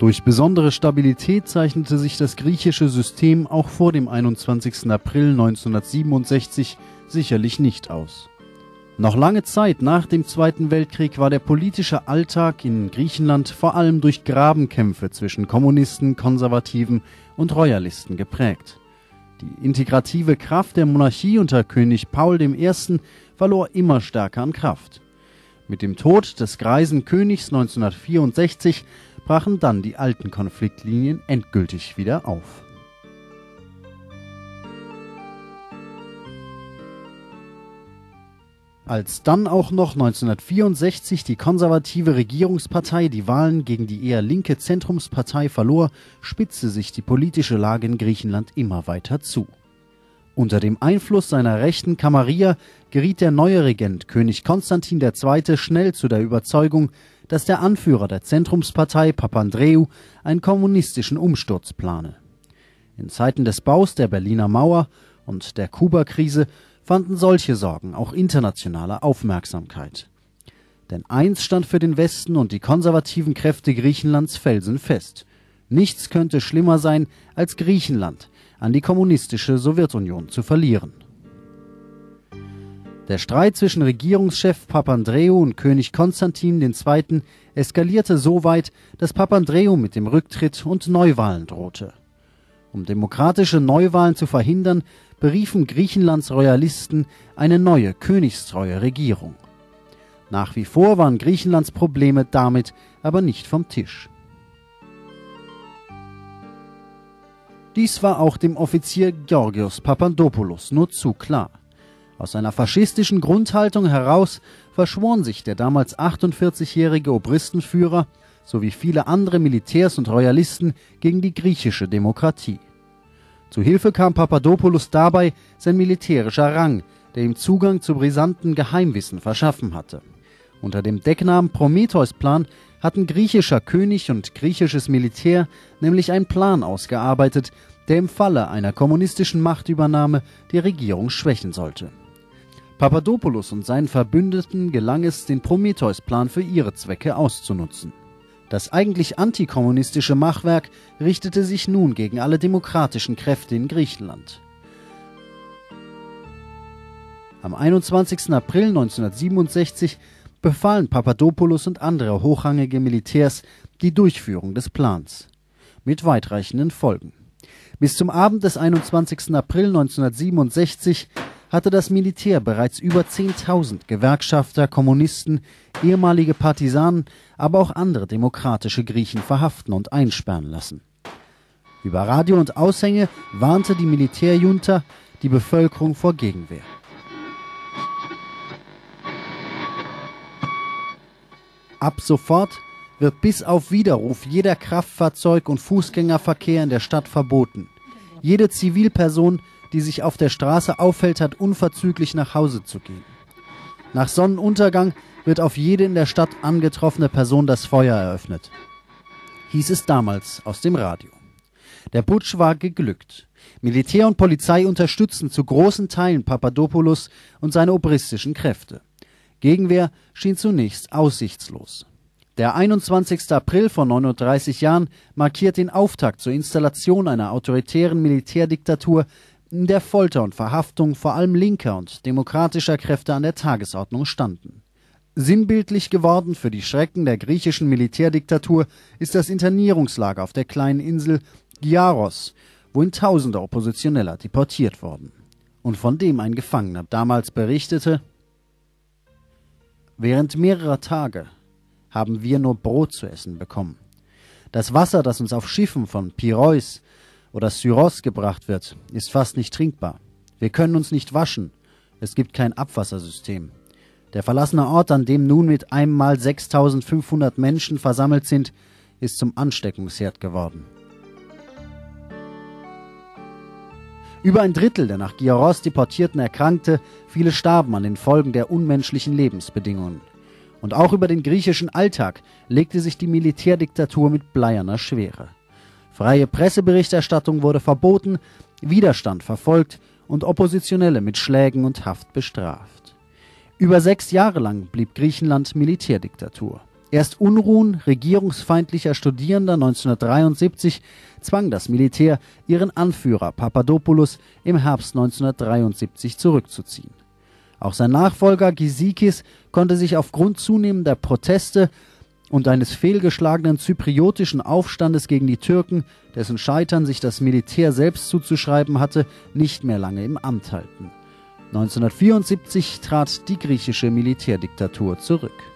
Durch besondere Stabilität zeichnete sich das griechische System auch vor dem 21. April 1967 sicherlich nicht aus. Noch lange Zeit nach dem Zweiten Weltkrieg war der politische Alltag in Griechenland vor allem durch Grabenkämpfe zwischen Kommunisten, Konservativen und Royalisten geprägt. Die integrative Kraft der Monarchie unter König Paul I. verlor immer stärker an Kraft. Mit dem Tod des greisen Königs 1964 brachen dann die alten Konfliktlinien endgültig wieder auf. Als dann auch noch 1964 die konservative Regierungspartei die Wahlen gegen die eher linke Zentrumspartei verlor, spitzte sich die politische Lage in Griechenland immer weiter zu. Unter dem Einfluss seiner rechten Kamarier geriet der neue Regent König Konstantin II. schnell zu der Überzeugung, dass der Anführer der Zentrumspartei Papandreou einen kommunistischen Umsturz plane. In Zeiten des Baus der Berliner Mauer und der Kuba-Krise fanden solche Sorgen auch internationale Aufmerksamkeit. Denn eins stand für den Westen und die konservativen Kräfte Griechenlands felsenfest. Nichts könnte schlimmer sein, als Griechenland an die kommunistische Sowjetunion zu verlieren. Der Streit zwischen Regierungschef Papandreou und König Konstantin II. eskalierte so weit, dass Papandreou mit dem Rücktritt und Neuwahlen drohte. Um demokratische Neuwahlen zu verhindern, beriefen Griechenlands Royalisten eine neue königstreue Regierung. Nach wie vor waren Griechenlands Probleme damit aber nicht vom Tisch. Dies war auch dem Offizier Georgios Papandopoulos nur zu klar. Aus seiner faschistischen Grundhaltung heraus verschworen sich der damals 48-jährige Obristenführer sowie viele andere Militärs und Royalisten gegen die griechische Demokratie. Zu Hilfe kam Papadopoulos dabei sein militärischer Rang, der ihm Zugang zu brisanten Geheimwissen verschaffen hatte. Unter dem Decknamen Prometheus-Plan hatten griechischer König und griechisches Militär nämlich einen Plan ausgearbeitet, der im Falle einer kommunistischen Machtübernahme die Regierung schwächen sollte. Papadopoulos und seinen Verbündeten gelang es, den Prometheus-Plan für ihre Zwecke auszunutzen. Das eigentlich antikommunistische Machwerk richtete sich nun gegen alle demokratischen Kräfte in Griechenland. Am 21. April 1967 befahlen Papadopoulos und andere hochrangige Militärs die Durchführung des Plans. Mit weitreichenden Folgen. Bis zum Abend des 21. April 1967 hatte das Militär bereits über 10.000 Gewerkschafter, Kommunisten, ehemalige Partisanen, aber auch andere demokratische Griechen verhaften und einsperren lassen. Über Radio und Aushänge warnte die Militärjunta die Bevölkerung vor Gegenwehr. Ab sofort wird bis auf Widerruf jeder Kraftfahrzeug- und Fußgängerverkehr in der Stadt verboten. Jede Zivilperson die sich auf der Straße aufhält, hat unverzüglich nach Hause zu gehen. Nach Sonnenuntergang wird auf jede in der Stadt angetroffene Person das Feuer eröffnet. Hieß es damals aus dem Radio. Der Putsch war geglückt. Militär und Polizei unterstützten zu großen Teilen Papadopoulos und seine obristischen Kräfte. Gegenwehr schien zunächst aussichtslos. Der 21. April vor 39 Jahren markiert den Auftakt zur Installation einer autoritären Militärdiktatur, der Folter und Verhaftung vor allem linker und demokratischer Kräfte an der Tagesordnung standen. Sinnbildlich geworden für die Schrecken der griechischen Militärdiktatur ist das Internierungslager auf der kleinen Insel Giaros, wohin tausende Oppositioneller deportiert wurden. Und von dem ein Gefangener damals berichtete, Während mehrerer Tage haben wir nur Brot zu essen bekommen. Das Wasser, das uns auf Schiffen von Piräus oder Syros gebracht wird, ist fast nicht trinkbar. Wir können uns nicht waschen. Es gibt kein Abwassersystem. Der verlassene Ort, an dem nun mit einem Mal 6500 Menschen versammelt sind, ist zum Ansteckungsherd geworden. Über ein Drittel der nach Giaros deportierten erkrankte, viele starben an den Folgen der unmenschlichen Lebensbedingungen. Und auch über den griechischen Alltag legte sich die Militärdiktatur mit bleierner Schwere. Freie Presseberichterstattung wurde verboten, Widerstand verfolgt und Oppositionelle mit Schlägen und Haft bestraft. Über sechs Jahre lang blieb Griechenland Militärdiktatur. Erst Unruhen regierungsfeindlicher Studierender 1973 zwang das Militär, ihren Anführer Papadopoulos im Herbst 1973 zurückzuziehen. Auch sein Nachfolger Gisikis konnte sich aufgrund zunehmender Proteste und eines fehlgeschlagenen zypriotischen Aufstandes gegen die Türken, dessen Scheitern sich das Militär selbst zuzuschreiben hatte, nicht mehr lange im Amt halten. 1974 trat die griechische Militärdiktatur zurück.